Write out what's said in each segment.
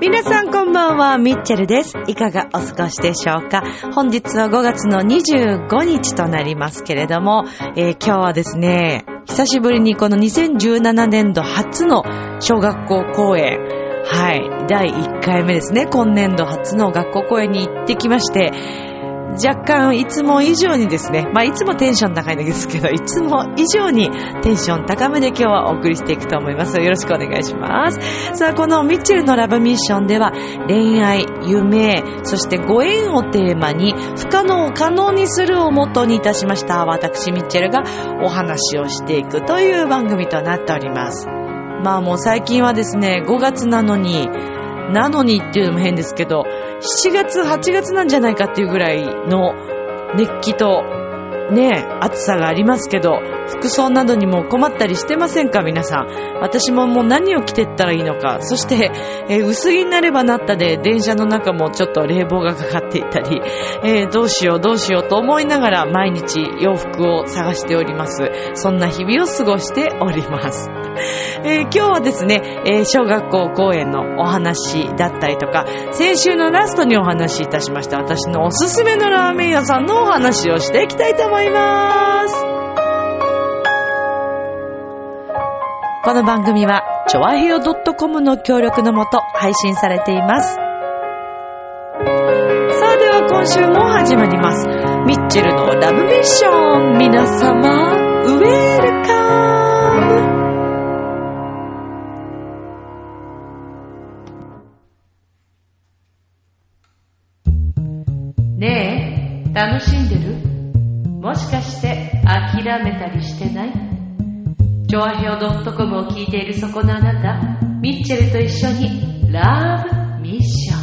皆さんこんばんは、ミッチェルです。いかがお過ごしでしょうか？本日は5月の25日となりますけれども、えー今日はですね、久しぶりにこの2017年度初の小学校公演、はい、第1回目ですね、今年度初の学校公演に行ってきまして、若干いつも以上にですね、まあいつもテンション高いんですけど、いつも以上にテンション高めで今日はお送りしていくと思います。よろしくお願いします。さあ、このミッチェルのラブミッションでは、恋愛、夢、そしてご縁をテーマに、不可能を可能にするをモットーにいたしました、私ミッチェルがお話をしていくという番組となっております。まあもう最近はですね、5月なのに、なのにっていうのも変ですけど、7月、8月なんじゃないかっていうぐらいの熱気と、ね、暑さがありますけど、服装などにも困ったりしてませんか？皆さん。私ももう何を着てったらいいのか。そして、えー薄着になればなったで、電車の中もちょっと冷房がかかっていたり、えーどうしようどうしようと思いながら毎日洋服を探しております。そんな日々を過ごしております。えー今日はですね、え小学校公演のお話だったりとか、先週のラストにお話しいたしました私のおすすめのラーメン屋さんのお話をしていきたいと思います。この番組は、ちょわへよ .com の協力のもと配信されています。さあでは今週も始まります。ミッチェルのラブミッション。皆様、ウェルカム。ねえ、楽しんでる？めたりしてない？ジョアヘオ .com を聞いているそこのあなた、ミッチェルと一緒にラブミッション。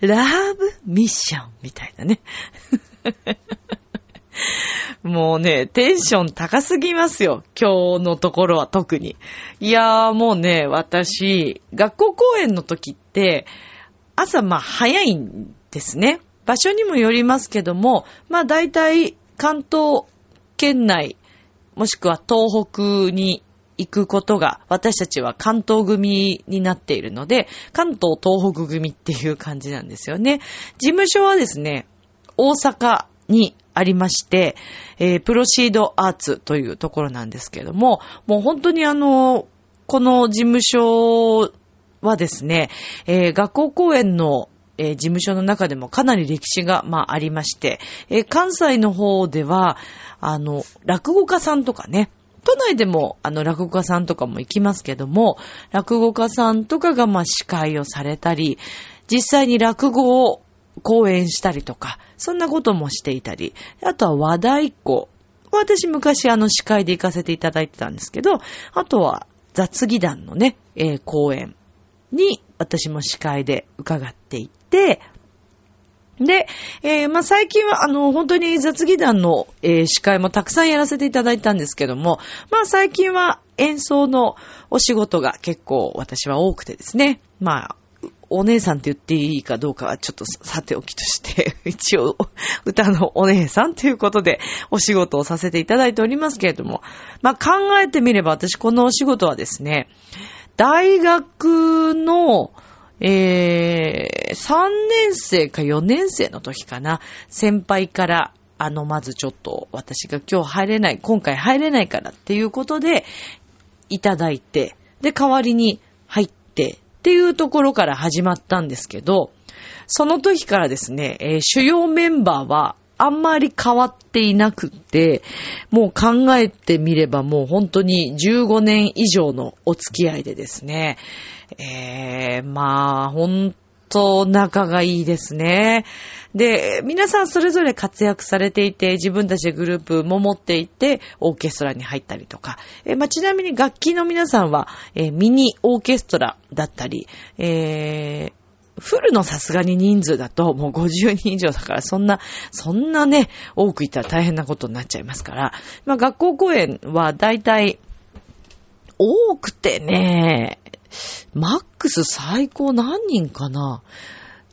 ラブミッションみたいなね。もうね、テンション高すぎますよ。今日のところは特に。いやーもうね、私、学校公演の時って、朝まあ早いんですね。場所にもよりますけども、まあ大体関東県内、もしくは東北に行くことが、私たちは関東組になっているので、関東東北組っていう感じなんですよね。事務所はですね、大阪にありまして、えープロシードアーツというところなんですけども、もう本当にあの、この事務所はですね、えー学校公演の、えー事務所の中でもかなり歴史が、まあ、ありまして、えー関西の方では、あの、落語家さんとかね、都内でも、あの、落語家さんとかも行きますけども、落語家さんとかが、まあ、司会をされたり、実際に落語を講演したりとか、そんなこともしていたり、あとは和太鼓。私昔あの司会で行かせていただいてたんですけど、あとは雑技団のね、えー講演に私も司会で伺っていて、で、えーまあ、最近は、あの、本当に雑技団の、えー司会もたくさんやらせていただいたんですけども、まあ、最近は演奏のお仕事が結構私は多くてですね、まあ、お姉さんって言っていいかどうかはちょっとさておきとして、一応、歌のお姉さんということでお仕事をさせていただいておりますけれども、まあ、考えてみれば私このお仕事はですね、大学の、えー、3年生か4年生の時かな、先輩から、あの、まずちょっと私が今日入れない、今回入れないからっていうことで、いただいて、で、代わりに入ってっていうところから始まったんですけど、その時からですね、えー主要メンバーはあんまり変わっていなくって、もう考えてみればもう本当に15年以上のお付き合いでですね、えー、まあ、本当仲がいいですね。で、皆さんそれぞれ活躍されていて、自分たちでグループも持っていて、オーケストラに入ったりとか、えまあ、ちなみに楽器の皆さんは、えミニオーケストラだったり、えーフルのさすがに人数だともう50人以上だからそんな、そんなね、多くいたら大変なことになっちゃいますから、まあ学校公演はだいたい多くてね、マックス最高何人かな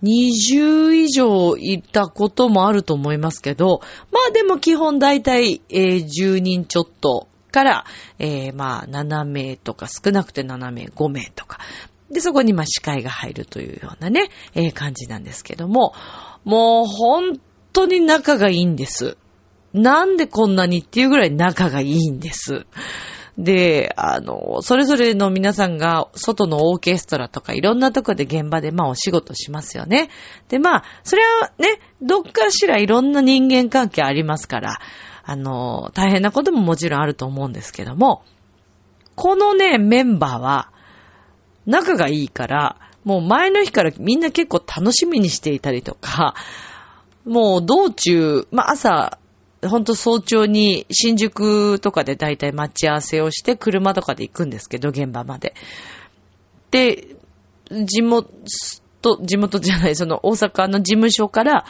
20以上いたこともあると思いますけど、まあでも基本だいたい、えー、10人ちょっとから、えー、まあ7名とか少なくて7名、5名とか。で、そこにまあ司会が入るというようなね、えー、感じなんですけども、もう本当に仲がいいんです。なんでこんなにっていうぐらい仲がいいんです。で、あの、それぞれの皆さんが外のオーケストラとかいろんなとこで現場でまあお仕事しますよね。で、まあ、それはね、どっかしらいろんな人間関係ありますから、あの、大変なことももちろんあると思うんですけども、このね、メンバーは、仲がいいから、もう前の日からみんな結構楽しみにしていたりとか、もう道中、まあ朝、ほんと早朝に新宿とかでだいたい待ち合わせをして車とかで行くんですけど、現場まで。で、地元、地元じゃない、その大阪の事務所から、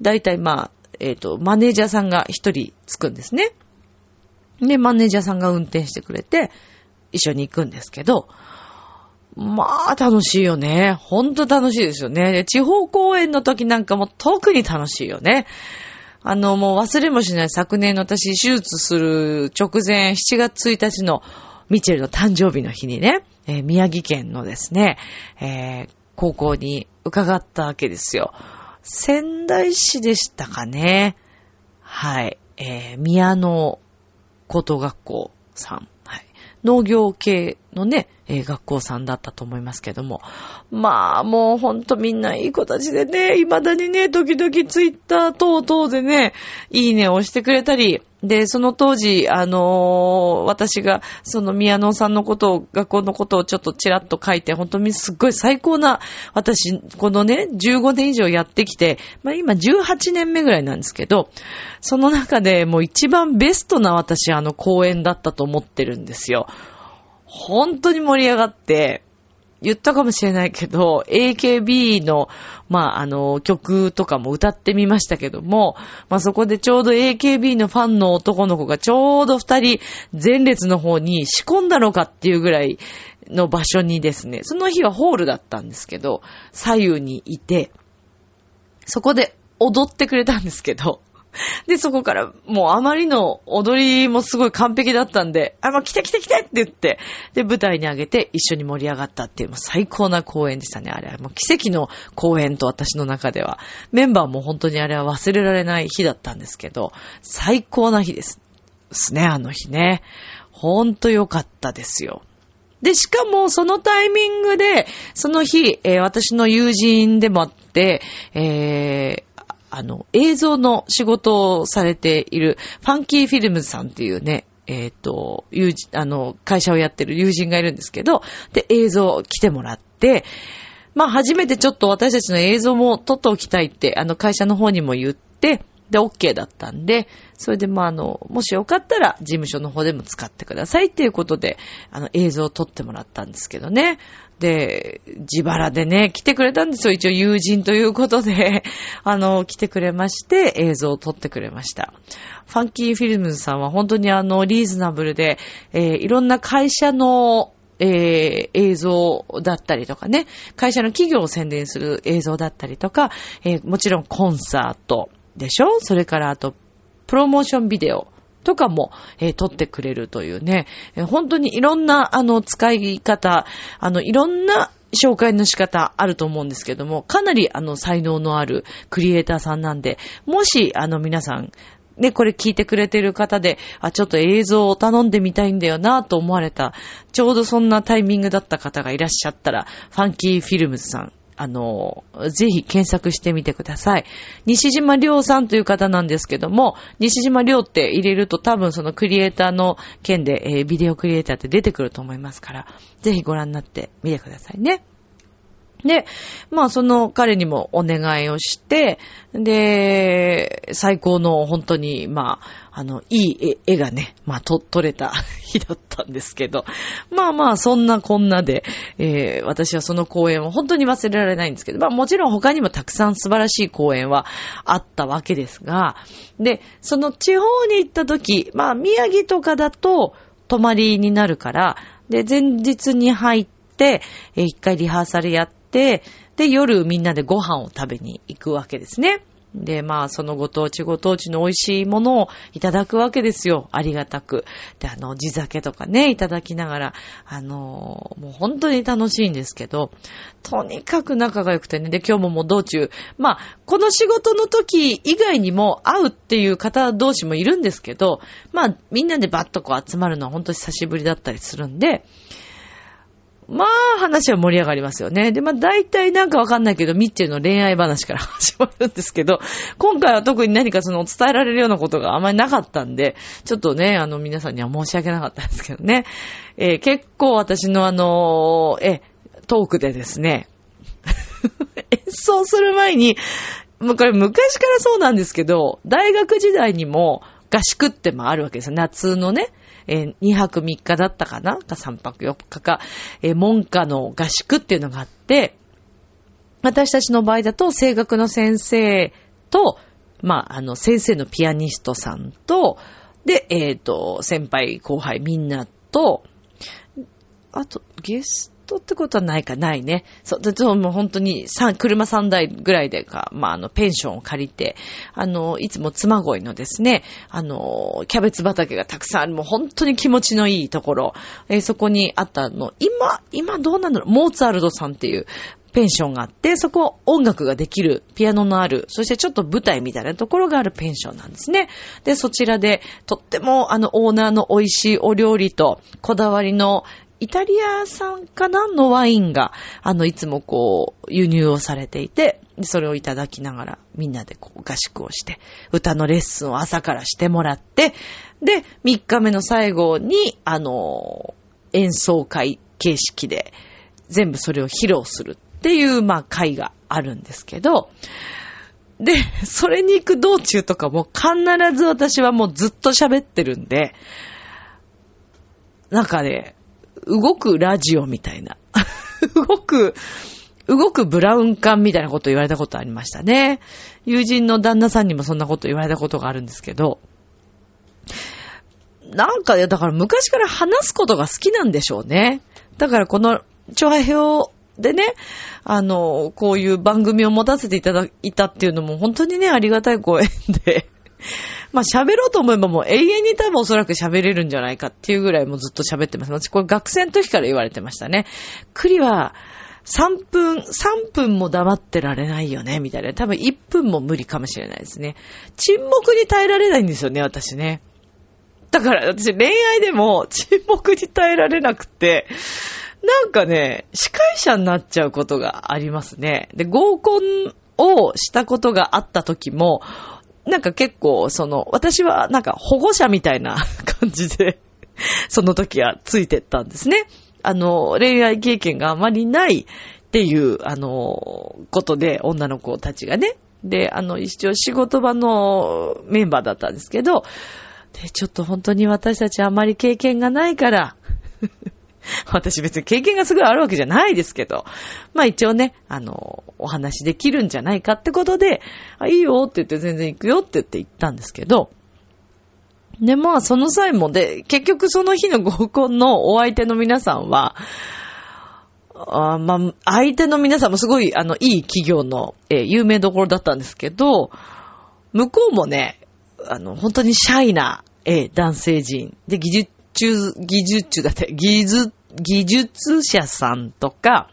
だいたいまあ、えっ、ー、と、マネージャーさんが一人つくんですね。で、マネージャーさんが運転してくれて、一緒に行くんですけど、まあ、楽しいよね。ほんと楽しいですよね。地方公演の時なんかも特に楽しいよね。あの、もう忘れもしない昨年の私、手術する直前、7月1日のミチェルの誕生日の日にね、えー、宮城県のですね、えー、高校に伺ったわけですよ。仙台市でしたかね。はい。えー、宮野高等学校さん。農業系のね、えー、学校さんだったと思いますけども。まあ、もうほんとみんないい子たちでね、未だにね、時々ツイッター等々でね、いいねを押してくれたり、で、その当時、あのー、私が、その宮野さんのことを、学校のことをちょっとちらっと書いて、本当にすっごい最高な、私、このね、15年以上やってきて、まあ今18年目ぐらいなんですけど、その中でもう一番ベストな私、あの公演だったと思ってるんですよ。本当に盛り上がって、言ったかもしれないけど、AKB の、まあ、あの、曲とかも歌ってみましたけども、まあ、そこでちょうど AKB のファンの男の子がちょうど二人前列の方に仕込んだのかっていうぐらいの場所にですね、その日はホールだったんですけど、左右にいて、そこで踊ってくれたんですけど、で、そこからもうあまりの踊りもすごい完璧だったんで、あ、もう来て来て来てって言って、で、舞台に上げて一緒に盛り上がったっていう、もう最高な公演でしたね、あれは。もう奇跡の公演と私の中では。メンバーも本当にあれは忘れられない日だったんですけど、最高な日です。ですね、あの日ね。ほんと良かったですよ。で、しかもそのタイミングで、その日、えー、私の友人でもあって、えー、あの、映像の仕事をされている、ファンキーフィルムズさんっていうね、えっ、ー、と、友人、あの、会社をやってる友人がいるんですけど、で、映像来てもらって、まあ、初めてちょっと私たちの映像も撮っておきたいって、あの、会社の方にも言って、で、OK だったんで、それで、まあ、あの、もしよかったら、事務所の方でも使ってくださいっていうことで、あの、映像を撮ってもらったんですけどね。で、自腹でね、来てくれたんですよ。一応友人ということで、あの、来てくれまして、映像を撮ってくれました。ファンキーフィルムズさんは本当にあの、リーズナブルで、えー、いろんな会社の、えー、映像だったりとかね、会社の企業を宣伝する映像だったりとか、えー、もちろんコンサート、でしょ？それからあと、プロモーションビデオとかも、えー、撮ってくれるというね、えー、本当にいろんな、あの、使い方、あの、いろんな紹介の仕方あると思うんですけども、かなりあの才能のあるクリエイターさんなんで、もしあの皆さん、ね、これ聞いてくれてる方で、あ、ちょっと映像を頼んでみたいんだよなと思われた、ちょうどそんなタイミングだった方がいらっしゃったら、ファンキーフィルムズさん、あの、ぜひ検索してみてください。西島亮さんという方なんですけども、西島亮って入れると多分そのクリエイターの件で、えー、ビデオクリエイターって出てくると思いますから、ぜひご覧になってみてくださいね。で、まあその彼にもお願いをして、で、最高の本当に、まあ、あの、いい絵がね、まあ、と、撮れた 日だったんですけど、まあまあ、そんなこんなで、えー、私はその公演を本当に忘れられないんですけど、まあもちろん他にもたくさん素晴らしい公演はあったわけですが、で、その地方に行った時、まあ宮城とかだと泊まりになるから、で、前日に入って、えー、一回リハーサルやって、で、夜みんなでご飯を食べに行くわけですね。で、まあ、そのご当地ご当地の美味しいものをいただくわけですよ。ありがたく。で、あの、地酒とかね、いただきながら、あの、もう本当に楽しいんですけど、とにかく仲が良くてね、で、今日ももう道中、まあ、この仕事の時以外にも会うっていう方同士もいるんですけど、まあ、みんなでバッとこう集まるのは本当に久しぶりだったりするんで、まあ、話は盛り上がりますよね。で、まあ、大体なんかわかんないけど、ミッチェルの恋愛話から 始まるんですけど、今回は特に何かその伝えられるようなことがあまりなかったんで、ちょっとね、あの、皆さんには申し訳なかったんですけどね。えー、結構私のあのー、え、トークでですね、演奏する前に、もうこれ昔からそうなんですけど、大学時代にも合宿ってもあるわけですよ。夏のね。えー、2泊3日だったかな？か3泊4日か、えー、門下の合宿っていうのがあって、私たちの場合だと、声楽の先生と、まあ、あの、先生のピアニストさんと、で、えっ、ー、と、先輩後輩みんなと、あと、ゲストってことはないか、ないね。そう、でもう本当に3車3台ぐらいでか、まあ、あの、ペンションを借りて、あの、いつも妻恋のですね、あの、キャベツ畑がたくさんある、もう本当に気持ちのいいところ、えー、そこにあったの、今、今どうなんだろう、モーツァルトさんっていう、ペンションがあって、そこ音楽ができる、ピアノのある、そしてちょっと舞台みたいなところがあるペンションなんですね。で、そちらで、とってもあのオーナーの美味しいお料理と、こだわりのイタリア産かなのワインが、あの、いつもこう、輸入をされていて、それをいただきながら、みんなでこう、合宿をして、歌のレッスンを朝からしてもらって、で、3日目の最後に、あの、演奏会形式で、全部それを披露するっていう、まあ、会があるんですけど、で、それに行く道中とかも必ず私はもうずっと喋ってるんで、なんかね、動くラジオみたいな。動く、動くブラウン管みたいなこと言われたことありましたね。友人の旦那さんにもそんなこと言われたことがあるんですけど、なんか、だから昔から話すことが好きなんでしょうね。だからこの、調和表でね、あの、こういう番組を持たせていただいたっていうのも本当にね、ありがたいご縁で まあ喋ろうと思えばもう永遠に多分おそらく喋れるんじゃないかっていうぐらいもうずっと喋ってます。私これ学生の時から言われてましたね。栗は3分、3分も黙ってられないよね、みたいな。多分1分も無理かもしれないですね。沈黙に耐えられないんですよね、私ね。だから私恋愛でも沈黙に耐えられなくて、なんかね、司会者になっちゃうことがありますね。で、合コンをしたことがあった時も、なんか結構、その、私はなんか保護者みたいな 感じでその時はついてったんですね。あの、恋愛経験があまりないっていう、あの、ことで、女の子たちがね。で、あの、一応仕事場のメンバーだったんですけど、で、ちょっと本当に私たちあまり経験がないから 私別に経験がすごいあるわけじゃないですけど、まあ一応ね、あの、お話できるんじゃないかってことで、あ、いいよって言って全然行くよって言って行ったんですけど、で、まあその際もで、結局その日の合コンのお相手の皆さんは、あまあ、相手の皆さんもすごい、あの、いい企業の、えー、有名どころだったんですけど、向こうもね、あの、本当にシャイな、えー、男性陣。で、技術術、技術だって、技術、技術者さんとか、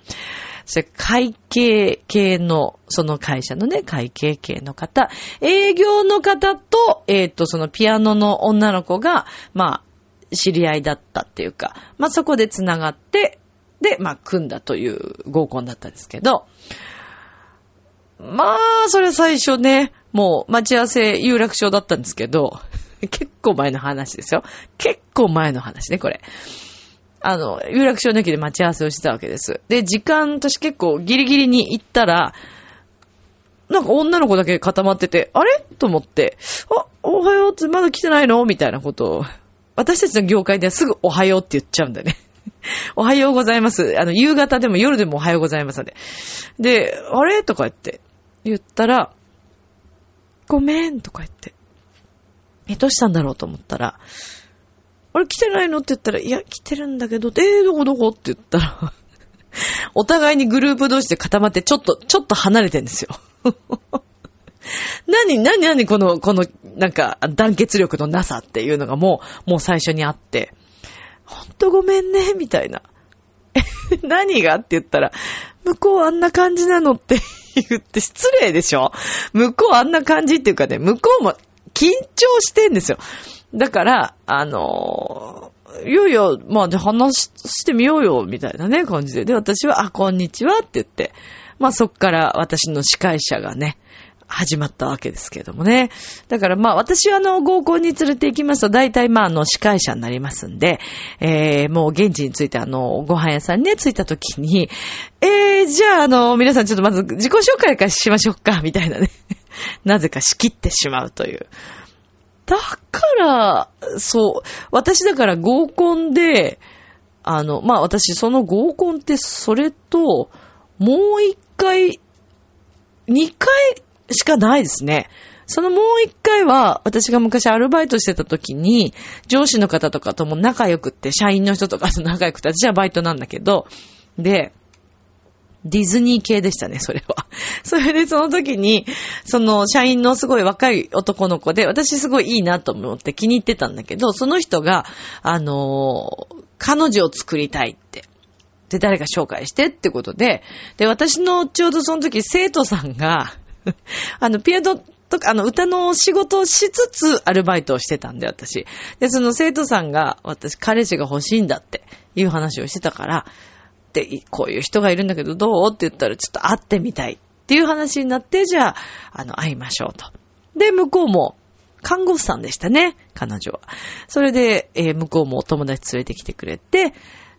それ会計系の、その会社のね、会計系の方、営業の方と、えっ、ー、と、そのピアノの女の子が、まあ、知り合いだったっていうか、まあそこで繋がって、で、まあ組んだという合コンだったんですけど、まあ、それ最初ね、もう待ち合わせ有楽町だったんですけど、結構前の話ですよ。結構前の話ね、これ。あの、有楽町の駅で待ち合わせをしてたわけです。で、時間、私結構ギリギリに行ったら、なんか女の子だけ固まってて、あれ？と思って、あ、おはようってまだ来てないの？みたいなことを、私たちの業界ではすぐおはようって言っちゃうんだよね。おはようございます。あの、夕方でも夜でもおはようございますので。で、あれ？とか言って、言ったら、ごめんとか言って。え、どうしたんだろうと思ったら、あれ来てないのって言ったら、いや、来てるんだけど、えー、どこどこって言ったら、お互いにグループ同士で固まって、ちょっと、ちょっと離れてんですよ。何、何、何、この、この、なんか、団結力のなさっていうのがもう、もう最初にあって、ほんとごめんね、みたいな。何がって言ったら、向こうあんな感じなのって言って失礼でしょ？向こうあんな感じっていうかね、向こうも緊張してんですよ。だから、あの、いよいよ、まあ、話してみようよ、みたいなね、感じで。で、私は、あ、こんにちはって言って、まあ、そっから私の司会者がね、始まったわけですけどもね。だからまあ私はあの合コンに連れて行きますと大体まああの司会者になりますんで、えー、もう現地についてあのご飯屋さんにね着いた時に、えー、じゃああの皆さんちょっとまず自己紹介からしましょうか、みたいなね。なぜか仕切ってしまうという。だから、そう、私だから合コンで、あの、まあ私その合コンってそれと、もう一回、二回しかないですね。そのもう一回は、私が昔アルバイトしてた時に、上司の方とかとも仲良くって、社員の人とかと仲良くて、私はバイトなんだけど、で、ディズニー系でしたね、それは。それでその時に、その社員のすごい若い男の子で、私すごいいいなと思って気に入ってたんだけど、その人が、あのー、彼女を作りたいって。で、誰か紹介してってことで、で、私のちょうどその時生徒さんが あの、ピアノとか、あの、歌の仕事をしつつ、アルバイトをしてたんで、私。で、その生徒さんが、私、彼氏が欲しいんだっていう話をしてたから、こういう人がいるんだけど、どうって言ったら、ちょっと会ってみたいっていう話になって、じゃあ、あの、会いましょうと。で、向こうも、看護師さんでしたね、彼女は。それで、えー、向こうもお友達連れてきてくれて、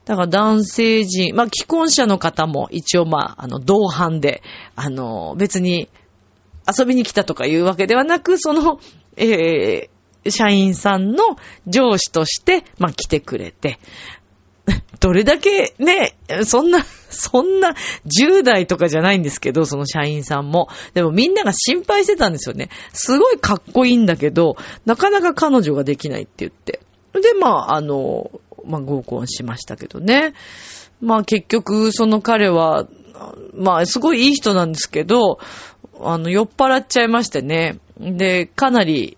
だから男性陣、まあ、既婚者の方も一応まあ、あの、同伴で、あの、別に遊びに来たとかいうわけではなく、その、えー、社員さんの上司として、まあ、来てくれて、どれだけね、そんな、そんな10代とかじゃないんですけど、その社員さんも。でもみんなが心配してたんですよね。すごいかっこいいんだけど、なかなか彼女ができないって言って。で、まあ、あの、まあ、合コンしましたけどね。まあ、結局、その彼は、まあ、すごいいい人なんですけど、あの、酔っ払っちゃいましてね。で、かなり、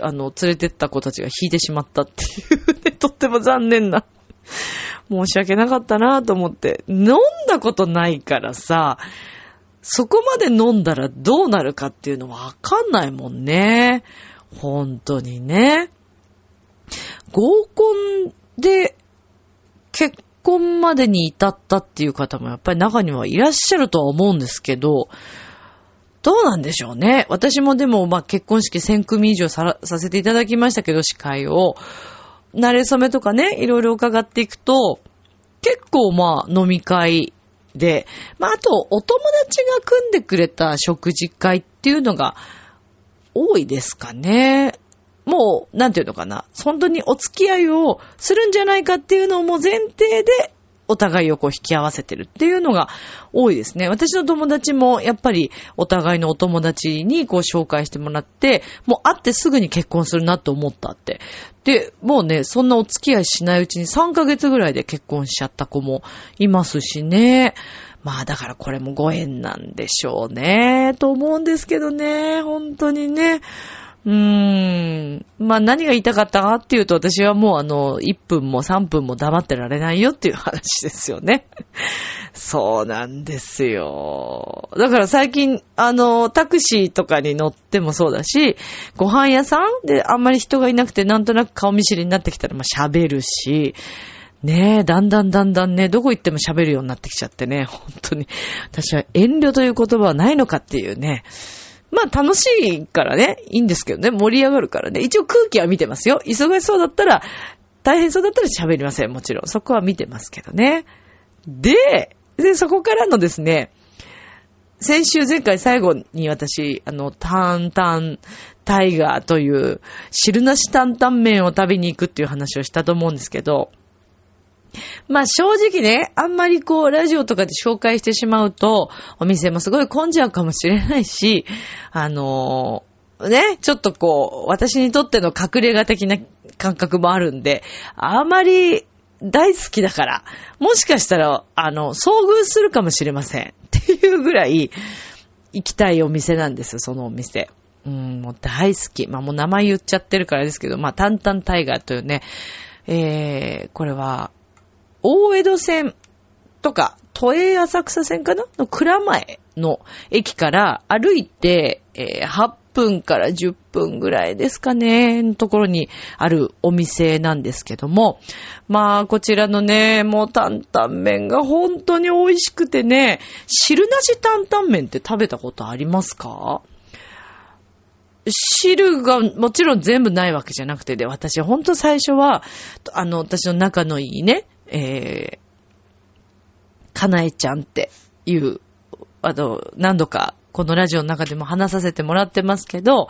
あの、連れてった子たちが引いてしまったっていうね、とっても残念な。申し訳なかったなと思って。飲んだことないからさ、そこまで飲んだらどうなるかっていうのわかんないもんね。本当にね。合コンで結婚までに至ったっていう方もやっぱり中にはいらっしゃるとは思うんですけど、どうなんでしょうね。私もでも、まあ、結婚式1000組以上ささせていただきましたけど、司会を。慣れ初めとかね、いろいろ伺っていくと、結構まあ、飲み会で、まあ、あと、お友達が組んでくれた食事会っていうのが多いですかね。もう、なんていうのかな。本当にお付き合いをするんじゃないかっていうのをもう前提でお互いをこう引き合わせてるっていうのが多いですね。私の友達もやっぱりお互いのお友達にこう紹介してもらって、もう会ってすぐに結婚するなと思ったって。で、もうね、そんなお付き合いしないうちに3ヶ月ぐらいで結婚しちゃった子もいますしね。まあだからこれもご縁なんでしょうね、と思うんですけどね、本当にね。うーん。まあ何が言いたかったかっていうと私はもうあの、1分も3分も黙ってられないよっていう話ですよね。そうなんですよ。だから最近、あの、タクシーとかに乗ってもそうだし、ご飯屋さんであんまり人がいなくてなんとなく顔見知りになってきたらま喋るし、ねえ、だんだんだんだんね、どこ行っても喋るようになってきちゃってね、本当に。私は遠慮という言葉はないのかっていうね。まあ楽しいからね、いいんですけどね、盛り上がるからね。一応空気は見てますよ。忙しそうだったら、大変そうだったら喋りません、もちろん。そこは見てますけどね。で、で、そこからのですね、先週前回最後に私、あの、タンタン、タイガーという汁なし担々麺を食べに行くっていう話をしたと思うんですけど、まあ正直ね、あんまりこう、ラジオとかで紹介してしまうと、お店もすごい混んじゃうかもしれないし、あのー、ね、ちょっとこう、私にとっての隠れ家的な感覚もあるんで、あまり大好きだから、もしかしたら、あの、遭遇するかもしれません。っていうぐらい、行きたいお店なんです、そのお店。うん、もう大好き。まあもう名前言っちゃってるからですけど、まあ、タンタンタイガーというね、えー、これは、大江戸線とか、都営浅草線かな？の蔵前の駅から歩いて、えー、8分から10分ぐらいですかね、のところにあるお店なんですけども、まあ、こちらのね、もう担々麺が本当に美味しくてね、汁なし担々麺って食べたことありますか？汁がもちろん全部ないわけじゃなくてで、私ほんと最初は、あの、私の仲のいいね、えー、かなえちゃんっていう、あの、何度かこのラジオの中でも話させてもらってますけど、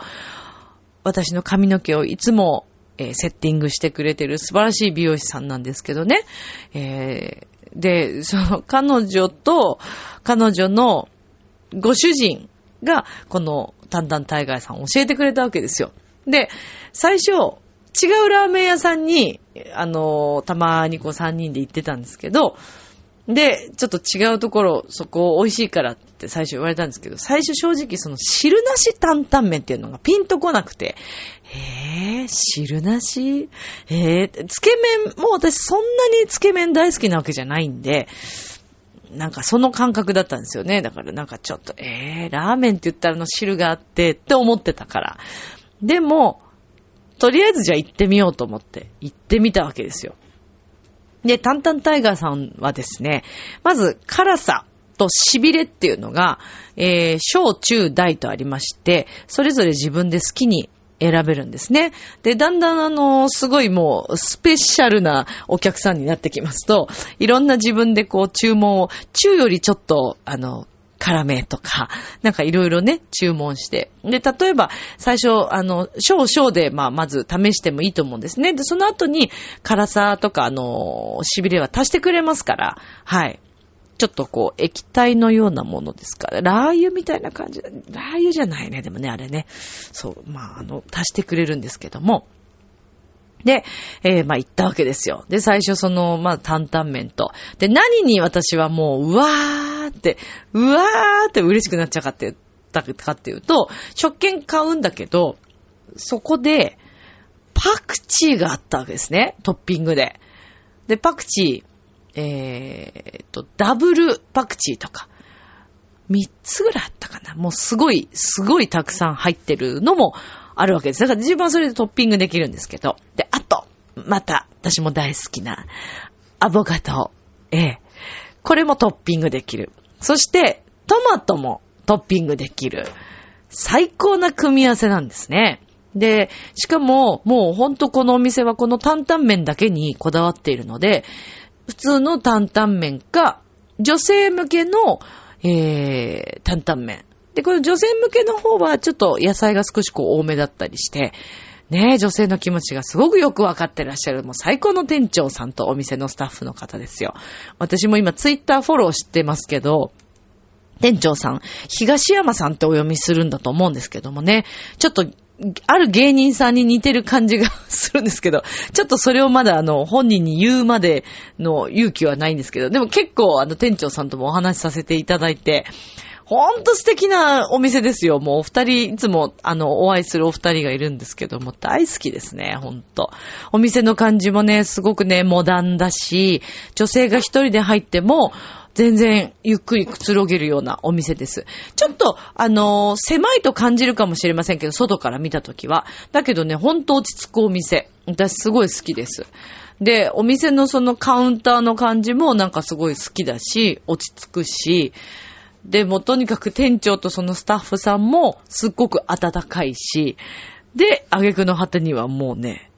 私の髪の毛をいつも、えー、セッティングしてくれてる素晴らしい美容師さんなんですけどね。えー、で、その彼女と彼女のご主人がこのタンタンタイガーさんを教えてくれたわけですよ。で、最初、違うラーメン屋さんに、あの、たまにこう3人で行ってたんですけど、で、ちょっと違うところ、そこ美味しいからって最初言われたんですけど、最初正直その汁なし担々麺っていうのがピンとこなくて、えー、汁なし？えー、つけ麺、もう私そんなにつけ麺大好きなわけじゃないんで、なんかその感覚だったんですよね。だからなんかちょっと、えー、ラーメンって言ったらの汁があってって思ってたから。でも、とりあえずじゃあ行ってみようと思って行ってみたわけですよ。で、タンタンタイガーさんはですね、まず辛さと痺れっていうのが、えー、小中大とありまして、それぞれ自分で好きに選べるんですね。で、だんだんあの、すごいもう、スペシャルなお客さんになってきますと、いろんな自分でこう注文を、中よりちょっと、あの、辛めとか、なんかいろいろね、注文して。で、例えば、最初、あの、少々で、まあ、まず試してもいいと思うんですね。で、その後に、辛さとか、あの、痺れは足してくれますから、はい。ちょっとこう、液体のようなものですから、ラー油みたいな感じ。ラー油じゃないね、でもね、あれね。そう、まあ、あの、足してくれるんですけども。で、えー、まあ、行ったわけですよ。で、最初その、まあ、担々麺と。で、何に私はもう、うわーって、うわーって嬉しくなっちゃうかって、たかっていうと、食券買うんだけど、そこで、パクチーがあったわけですね。トッピングで。で、パクチー、えー、と、ダブルパクチーとか、三つぐらいあったかな。もうすごい、すごいたくさん入ってるのもあるわけです。だから自分はそれでトッピングできるんですけど。で、あと、また、私も大好きな、アボカド。ええ。これもトッピングできる。そして、トマトもトッピングできる。最高な組み合わせなんですね。で、しかも、もうほんとこのお店はこの担々麺だけにこだわっているので、普通の担々麺か、女性向けの、えー、担々麺。で、この女性向けの方はちょっと野菜が少しこう多めだったりして、ねえ、女性の気持ちがすごくよくわかってらっしゃる、もう最高の店長さんとお店のスタッフの方ですよ。私も今ツイッターフォローしてますけど、店長さん、東山さんってお読みするんだと思うんですけどもね、ちょっと、ある芸人さんに似てる感じがするんですけど、ちょっとそれをまだあの、本人に言うまでの勇気はないんですけど、でも結構あの、店長さんともお話しさせていただいて、ほんと素敵なお店ですよ。もうお二人、いつもあの、お会いするお二人がいるんですけども、大好きですね、ほんと。お店の感じもね、すごくね、モダンだし、女性が一人で入っても、全然ゆっくりくつろげるようなお店です。ちょっと、あのー、狭いと感じるかもしれませんけど、外から見たときは。だけどね、ほんと落ち着くお店。私すごい好きです。で、お店のそのカウンターの感じもなんかすごい好きだし、落ち着くし、で、もうとにかく店長とそのスタッフさんもすっごく温かいし、で、挙句の果てにはもうね、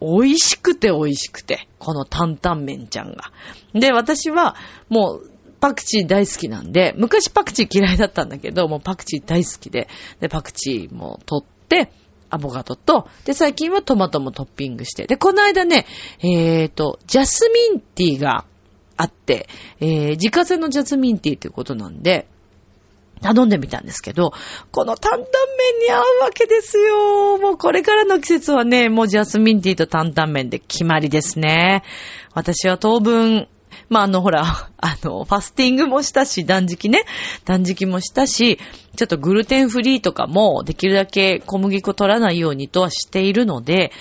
美味しくて美味しくて、この担々麺ちゃんが。で、私はもうパクチー大好きなんで、昔パクチー嫌いだったんだけど、もうパクチー大好きで、で、パクチーも取って、アボカドと、で、最近はトマトもトッピングして。で、この間ね、えーと、ジャスミンティーがあって、えー、自家製のジャスミンティーということなんで、頼んでみたんですけど、この担々麺に合うわけですよ。もうこれからの季節はね、もうジャスミンティーと担々麺で決まりですね。私は当分、まあ、あの、ほら、あの、ファスティングもしたし、断食ね、断食もしたし、ちょっとグルテンフリーとかも、できるだけ小麦粉取らないようにとはしているので、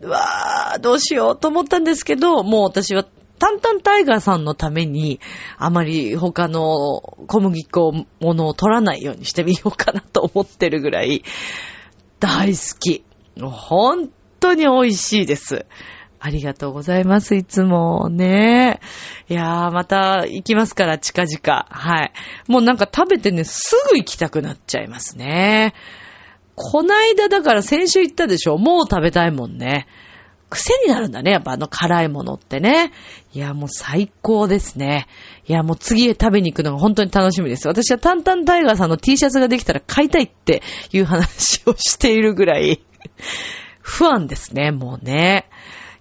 うわー、どうしようと思ったんですけど、もう私は、タンタンタイガーさんのために、あまり他の小麦粉ものを取らないようにしてみようかなと思ってるぐらい、大好き。本当に美味しいです。ありがとうございます、いつもね。いやー、また行きますから、近々。はい。もうなんか食べてね、すぐ行きたくなっちゃいますね。こないだだから先週行ったでしょもう食べたいもんね。癖になるんだね、やっぱあの辛いものってね。いや、もう最高ですね。いや、もう次へ食べに行くのが本当に楽しみです。私はタンタンタイガーさんの T シャツができたら買いたいっていう話をしているぐらい、不安ですね、もうね。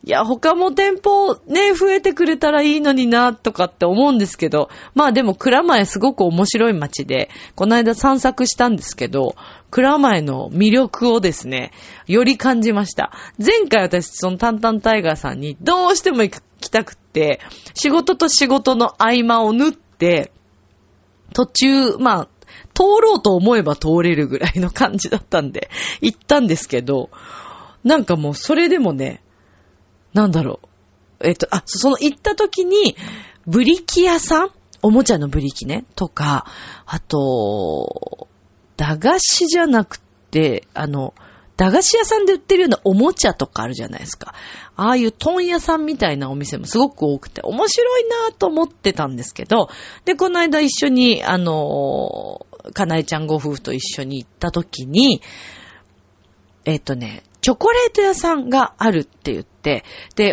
いや、他も店舗ね、増えてくれたらいいのにな、とかって思うんですけど、まあでも蔵前すごく面白い街で、この間散策したんですけど、蔵前の魅力をですね、より感じました。前回私、そのタンタンタイガーさんにどうしても行きたくって、仕事と仕事の合間を縫って、途中、まあ、通ろうと思えば通れるぐらいの感じだったんで、行ったんですけど、なんかもうそれでもね、なんだろう。えっと、あ、その行った時に、ブリキ屋さん？おもちゃのブリキね。とか、あと、駄菓子じゃなくて、あの、駄菓子屋さんで売ってるようなおもちゃとかあるじゃないですか。ああいう問屋さんみたいなお店もすごく多くて、面白いなぁと思ってたんですけど、で、この間一緒に、あの、かなえちゃんご夫婦と一緒に行った時に、えっとね、チョコレート屋さんがあるって言っ、で、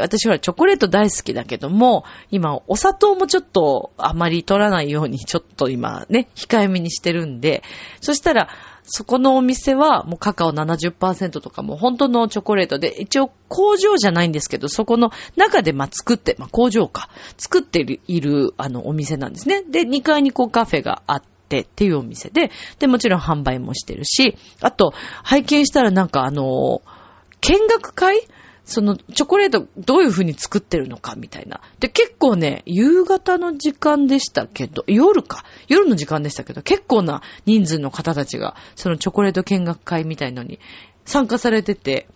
私はチョコレート大好きだけども、今、お砂糖もちょっとあまり取らないように、ちょっと今ね、控えめにしてるんで、そしたら、そこのお店はもうカカオ70%とかも本当のチョコレートで、一応工場じゃないんですけど、そこの中でまあ作って、まあ工場か、作っているいるあのお店なんですね。で、2階にこうカフェがあって、っていうお店で、で、もちろん販売もしてるし、あと、拝見したらなんかあの、見学会その、チョコレートどういう風に作ってるのかみたいな。で、結構ね、夕方の時間でしたけど、夜か。夜の時間でしたけど、結構な人数の方たちが、そのチョコレート見学会みたいのに参加されてて、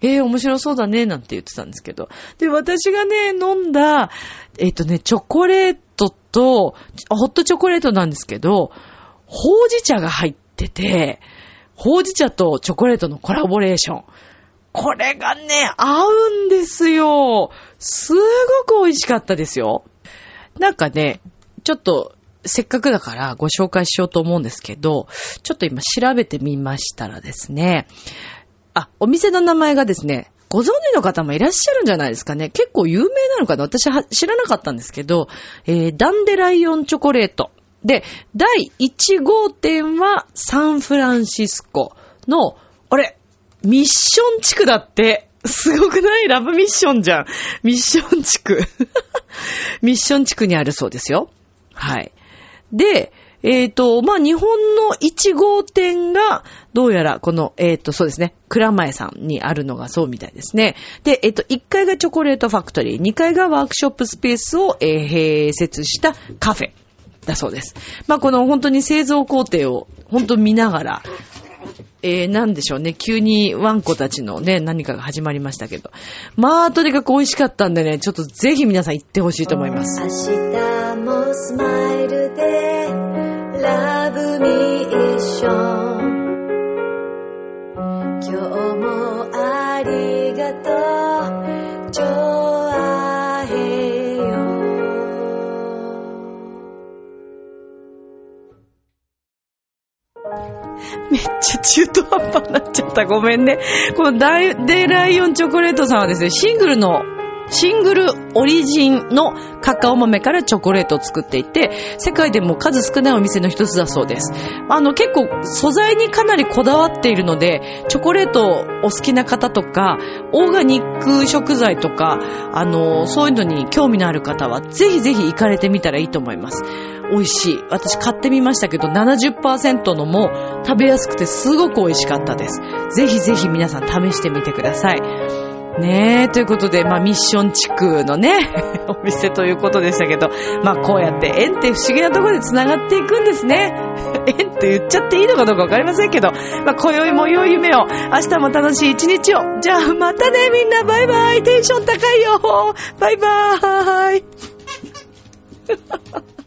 ええー、面白そうだね、なんて言ってたんですけど。で、私がね、飲んだ、えっ、ー、とね、チョコレートと、ホットチョコレートなんですけど、ほうじ茶が入ってて、ほうじ茶とチョコレートのコラボレーション。これがね、合うんですよ。すごく美味しかったですよ。なんかね、ちょっと、せっかくだからご紹介しようと思うんですけど、ちょっと今調べてみましたらですね、あ、お店の名前がですね、ご存知の方もいらっしゃるんじゃないですかね。結構有名なのかな私は知らなかったんですけど、えー、ダンデライオンチョコレート。で、第1号店はサンフランシスコの、あれ、ミッション地区だって。すごくない？ラブミッションじゃん。ミッション地区。ミッション地区にあるそうですよ。はい。で、えっ、ー、と、まあ、日本の1号店が、どうやら、この、えっ、ー、と、そうですね、蔵前さんにあるのがそうみたいですね。で、えっ、ー、と、1階がチョコレートファクトリー、2階がワークショップスペースを、えー、併設したカフェだそうです。まあ、この本当に製造工程を、本当見ながら、えー、なんでしょうね。急にワンコたちのね、何かが始まりましたけど。まあ、とにかく美味しかったんでね、ちょっとぜひ皆さん行ってほしいと思います。明日もスマイルで、ラブミッション。今日もありがとう。めっちゃ中途半端になっちゃった。ごめんね。このダイデライオンチョコレートさんはですね、シングルのシングルオリジンのカカオ豆からチョコレートを作っていて、世界でも数少ないお店の一つだそうです。あの、結構素材にかなりこだわっているので、チョコレートお好きな方とか、オーガニック食材とか、あの、そういうのに興味のある方は、ぜひぜひ行かれてみたらいいと思います。美味しい。私買ってみましたけど、70%のも食べやすくてすごく美味しかったです。ぜひぜひ皆さん試してみてください。ねえ、ということで、まあミッション地区のね、お店ということでしたけど、まあこうやって縁って不思議なところで繋がっていくんですね。縁って言っちゃっていいのかどうかわかりませんけど、まあ今宵も良い夢を、明日も楽しい一日を。じゃあまたねみんなバイバイテンション高いよバイバーイ